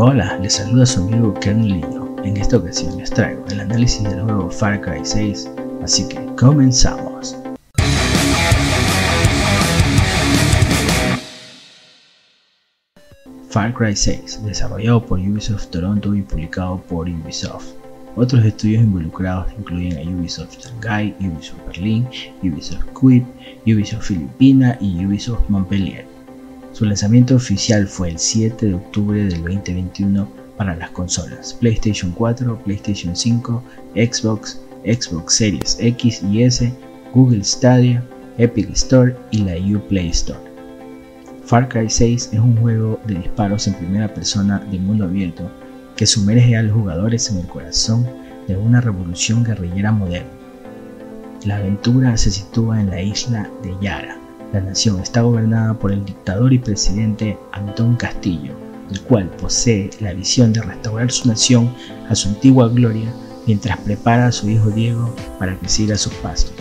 Hola, les saluda su amigo Lino. En esta ocasión les traigo el análisis del juego Far Cry 6, así que comenzamos. Far Cry 6, desarrollado por Ubisoft Toronto y publicado por Ubisoft. Otros estudios involucrados incluyen a Ubisoft Shanghai, Ubisoft Berlín, Ubisoft Quip, Ubisoft Filipina y Ubisoft Montpellier. Su lanzamiento oficial fue el 7 de octubre del 2021 para las consolas PlayStation 4, PlayStation 5, Xbox, Xbox Series X y S, Google Stadia, Epic Store y la Uplay Store. Far Cry 6 es un juego de disparos en primera persona de mundo abierto que sumerge a los jugadores en el corazón de una revolución guerrillera moderna. La aventura se sitúa en la isla de Yara, la nación está gobernada por el dictador y presidente Antón Castillo, el cual posee la visión de restaurar su nación a su antigua gloria mientras prepara a su hijo Diego para que siga sus pasos.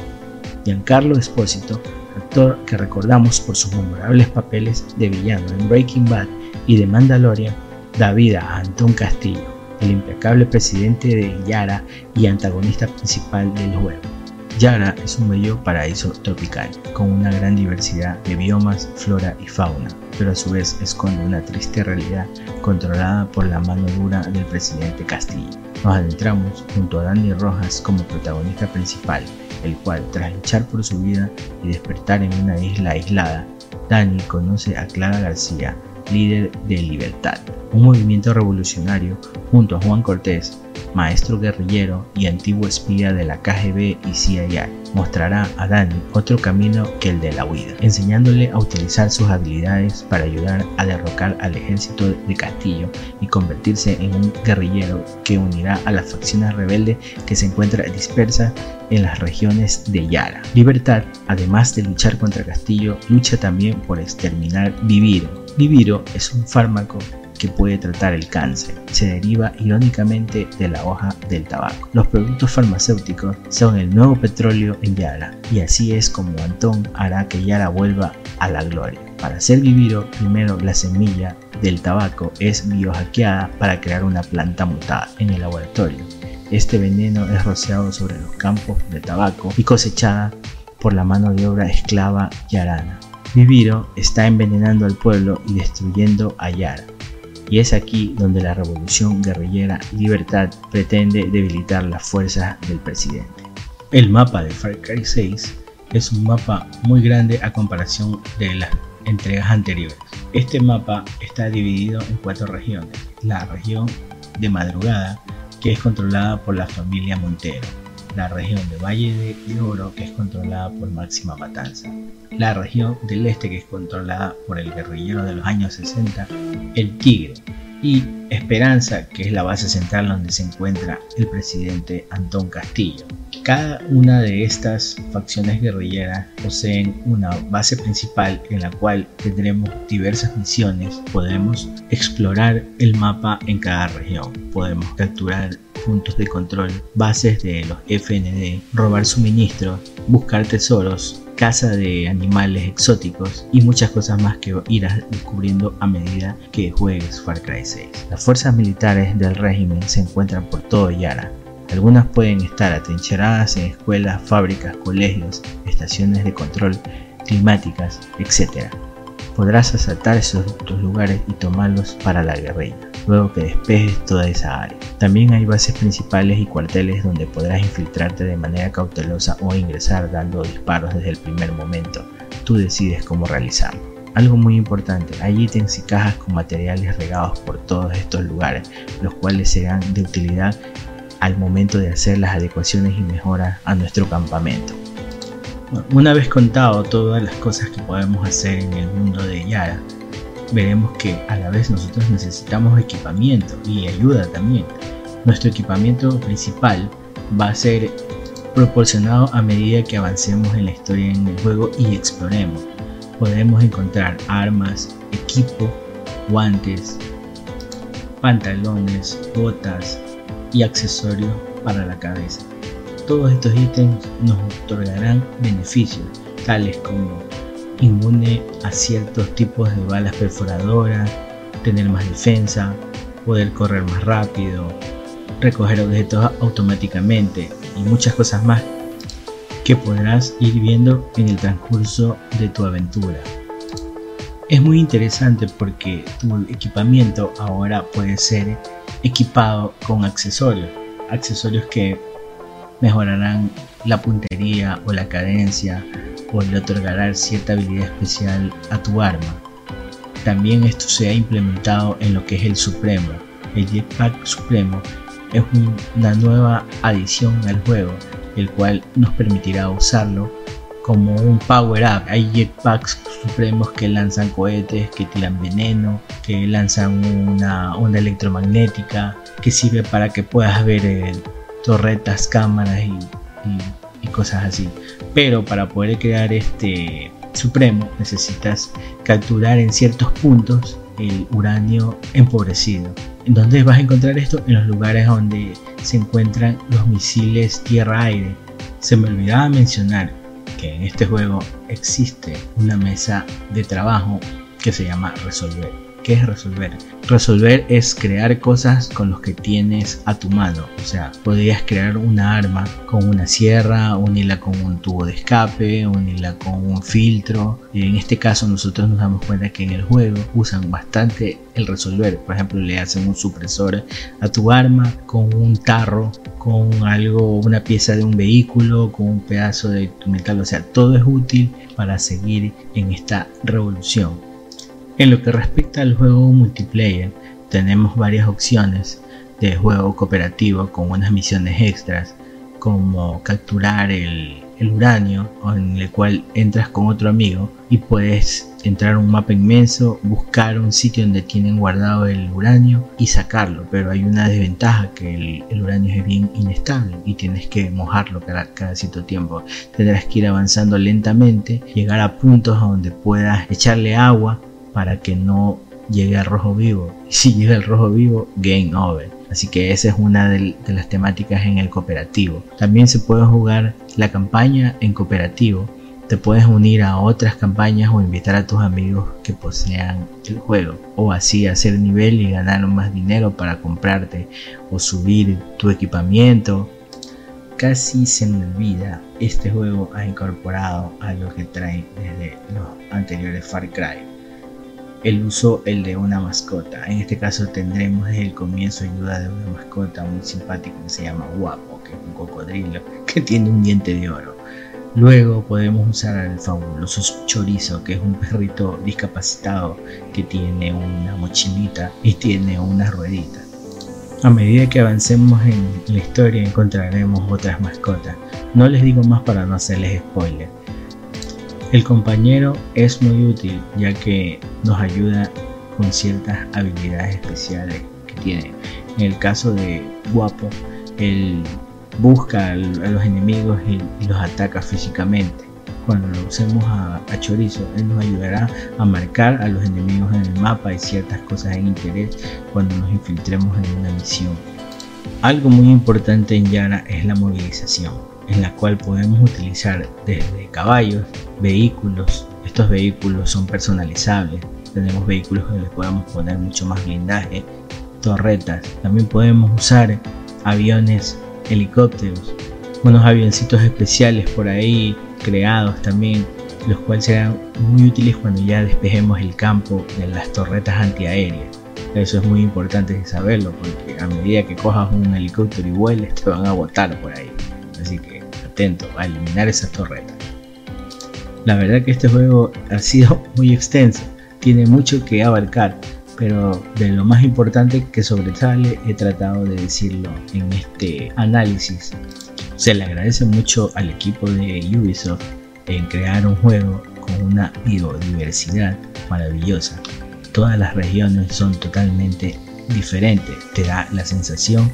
Giancarlo Espósito, actor que recordamos por sus memorables papeles de villano en Breaking Bad y de Mandalorian, da vida a Antón Castillo, el impecable presidente de Yara y antagonista principal del juego. Yara es un bello paraíso tropical, con una gran diversidad de biomas, flora y fauna, pero a su vez esconde una triste realidad controlada por la mano dura del presidente Castillo. Nos adentramos junto a Danny Rojas como protagonista principal, el cual, tras luchar por su vida y despertar en una isla aislada, Danny conoce a Clara García, líder de Libertad, un movimiento revolucionario junto a Juan Cortés, maestro guerrillero y antiguo espía de la KGB y CIA, mostrará a Danny otro camino que el de la huida, enseñándole a utilizar sus habilidades para ayudar a derrocar al ejército de Castillo y convertirse en un guerrillero que unirá a las facciones rebeldes que se encuentran dispersas en las regiones de Yara. Libertad, además de luchar contra Castillo, lucha también por exterminar Viviro. Viviro es un fármaco que puede tratar el cáncer. Se deriva irónicamente de la hoja del tabaco. Los productos farmacéuticos son el nuevo petróleo en Yara y así es como Antón hará que Yara vuelva a la gloria. Para ser vivido, primero la semilla del tabaco es biohackeada para crear una planta mutada en el laboratorio. Este veneno es rociado sobre los campos de tabaco y cosechada por la mano de obra esclava yarana. Viviro está envenenando al pueblo y destruyendo a Yara y es aquí donde la revolución guerrillera Libertad pretende debilitar las fuerzas del presidente. El mapa de Far Cry 6 es un mapa muy grande a comparación de las entregas anteriores. Este mapa está dividido en cuatro regiones. La región de madrugada, que es controlada por la familia Montero. La región de Valle de Oro, que es controlada por Máxima Matanza. La región del este, que es controlada por el guerrillero de los años 60, el Tigre, y Esperanza, que es la base central donde se encuentra el presidente Antón Castillo. Cada una de estas facciones guerrilleras poseen una base principal en la cual tendremos diversas misiones. Podemos explorar el mapa en cada región, podemos capturar puntos de control, bases de los FND, robar suministros, buscar tesoros, caza de animales exóticos y muchas cosas más que irás descubriendo a medida que juegues Far Cry 6. Las fuerzas militares del régimen se encuentran por todo Yara. Algunas pueden estar atrincheradas en escuelas, fábricas, colegios, estaciones de control climáticas, etc. Podrás asaltar esos lugares y tomarlos para la guerrilla luego que despejes toda esa área. También hay bases principales y cuarteles donde podrás infiltrarte de manera cautelosa o ingresar dando disparos desde el primer momento. Tú decides cómo realizarlo. Algo muy importante, hay ítems y cajas con materiales regados por todos estos lugares, los cuales serán de utilidad al momento de hacer las adecuaciones y mejoras a nuestro campamento. Una vez contado todas las cosas que podemos hacer en el mundo de Yara, veremos que a la vez nosotros necesitamos equipamiento y ayuda también. Nuestro equipamiento principal va a ser proporcionado a medida que avancemos en la historia en el juego y exploremos. Podemos encontrar armas, equipo, guantes, pantalones, botas y accesorios para la cabeza. Todos estos ítems nos otorgarán beneficios, tales como inmune a ciertos tipos de balas perforadoras, tener más defensa, poder correr más rápido, recoger objetos automáticamente y muchas cosas más que podrás ir viendo en el transcurso de tu aventura. Es muy interesante porque tu equipamiento ahora puede ser equipado con accesorios, accesorios que mejorarán la puntería o la cadencia o le otorgarán cierta habilidad especial a tu arma. También esto se ha implementado en lo que es el Supremo. El Jetpack Supremo es una nueva adición al juego el cual nos permitirá usarlo como un power up. Hay jetpacks supremos que lanzan cohetes, que tiran veneno, que lanzan una onda electromagnética, que sirve para que puedas ver eh, torretas, cámaras y cosas así. Pero para poder crear este supremo necesitas capturar en ciertos puntos el uranio empobrecido. ¿En dónde vas a encontrar esto? En los lugares donde se encuentran los misiles tierra-aire. Se me olvidaba mencionar que en este juego existe una mesa de trabajo que se llama Resolver. ¿Qué es resolver? Resolver es crear cosas con los que tienes a tu mano. O sea, podrías crear una arma con una sierra, unirla con un tubo de escape, unirla con un filtro. En este caso nosotros nos damos cuenta que en el juego usan bastante el resolver. Por ejemplo, le hacen un supresor a tu arma con un tarro, con algo, una pieza de un vehículo, con un pedazo de metal. O sea, todo es útil para seguir en esta revolución. En lo que respecta al juego multiplayer, tenemos varias opciones de juego cooperativo con unas misiones extras, como capturar el, uranio, en el cual entras con otro amigo y puedes entrar a un mapa inmenso, buscar un sitio donde tienen guardado el uranio y sacarlo. Pero hay una desventaja que el, uranio es bien inestable y tienes que mojarlo cada, cierto tiempo. Tendrás que ir avanzando lentamente, llegar a puntos donde puedas echarle agua para que no llegue al rojo vivo. Y si llega al rojo vivo, game over. Así que esa es una de, las temáticas en el cooperativo. También se puede jugar la campaña en cooperativo. Te puedes unir a otras campañas o invitar a tus amigos que posean el juego. O así hacer nivel y ganar más dinero para comprarte o subir tu equipamiento. Casi se me olvida, este juego ha incorporado a lo que trae desde los anteriores Far Cry el uso el de una mascota. En este caso tendremos desde el comienzo ayuda de una mascota muy simpática que se llama Guapo, que es un cocodrilo que tiene un diente de oro. Luego podemos usar al fabuloso chorizo, que es un perrito discapacitado que tiene una mochilita y tiene una ruedita. A medida que avancemos en la historia encontraremos otras mascotas. No les digo más para no hacerles spoiler. El compañero es muy útil ya que nos ayuda con ciertas habilidades especiales que tiene. En el caso de Guapo, él busca a los enemigos y, los ataca físicamente. Cuando lo usemos a, Chorizo, él nos ayudará a marcar a los enemigos en el mapa y ciertas cosas en interés cuando nos infiltremos en una misión. Algo muy importante en Yara es la movilización en la cual podemos utilizar desde caballos, vehículos. Estos vehículos son personalizables. Tenemos vehículos que les podemos poner mucho más blindaje, torretas. También podemos usar aviones, helicópteros, unos avioncitos especiales por ahí creados también, los cuales serán muy útiles cuando ya despejemos el campo de las torretas antiaéreas. Eso es muy importante saberlo porque a medida que cojas un helicóptero y vueles te van a botar por ahí. Así que a eliminar esas torretas. La verdad que este juego ha sido muy extenso, tiene mucho que abarcar, pero de lo más importante que sobresale he tratado de decirlo en este análisis. Se le agradece mucho al equipo de Ubisoft en crear un juego con una biodiversidad maravillosa. Todas las regiones son totalmente diferentes, te da la sensación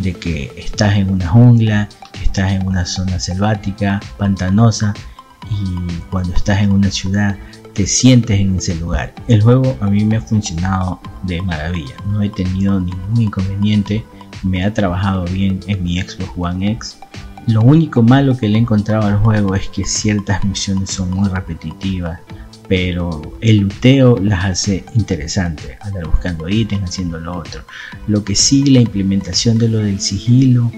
de que estás en una jungla, estás en una zona selvática, pantanosa y cuando estás en una ciudad te sientes en ese lugar. El juego a mí me ha funcionado de maravilla, no he tenido ningún inconveniente, me ha trabajado bien en mi Xbox One X. Lo único malo que le he encontrado al juego es que ciertas misiones son muy repetitivas, pero el luteo las hace interesantes, andar buscando ítems, haciendo lo otro. Lo que sí, la implementación de lo del sigilo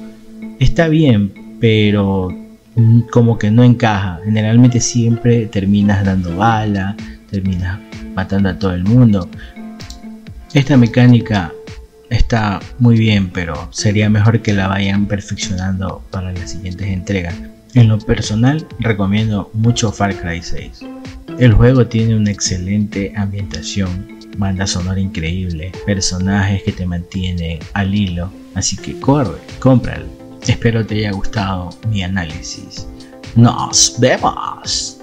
está bien, pero mm, como que no encaja. Generalmente siempre terminas dando bala, terminas matando a todo el mundo. Esta mecánica está muy bien, pero sería mejor que la vayan perfeccionando para las siguientes entregas. En lo personal, recomiendo mucho Far Cry 6. El juego tiene una excelente ambientación, banda sonora increíble, personajes que te mantienen al hilo, así que corre, cómpralo. Espero te haya gustado mi análisis. Nos vemos.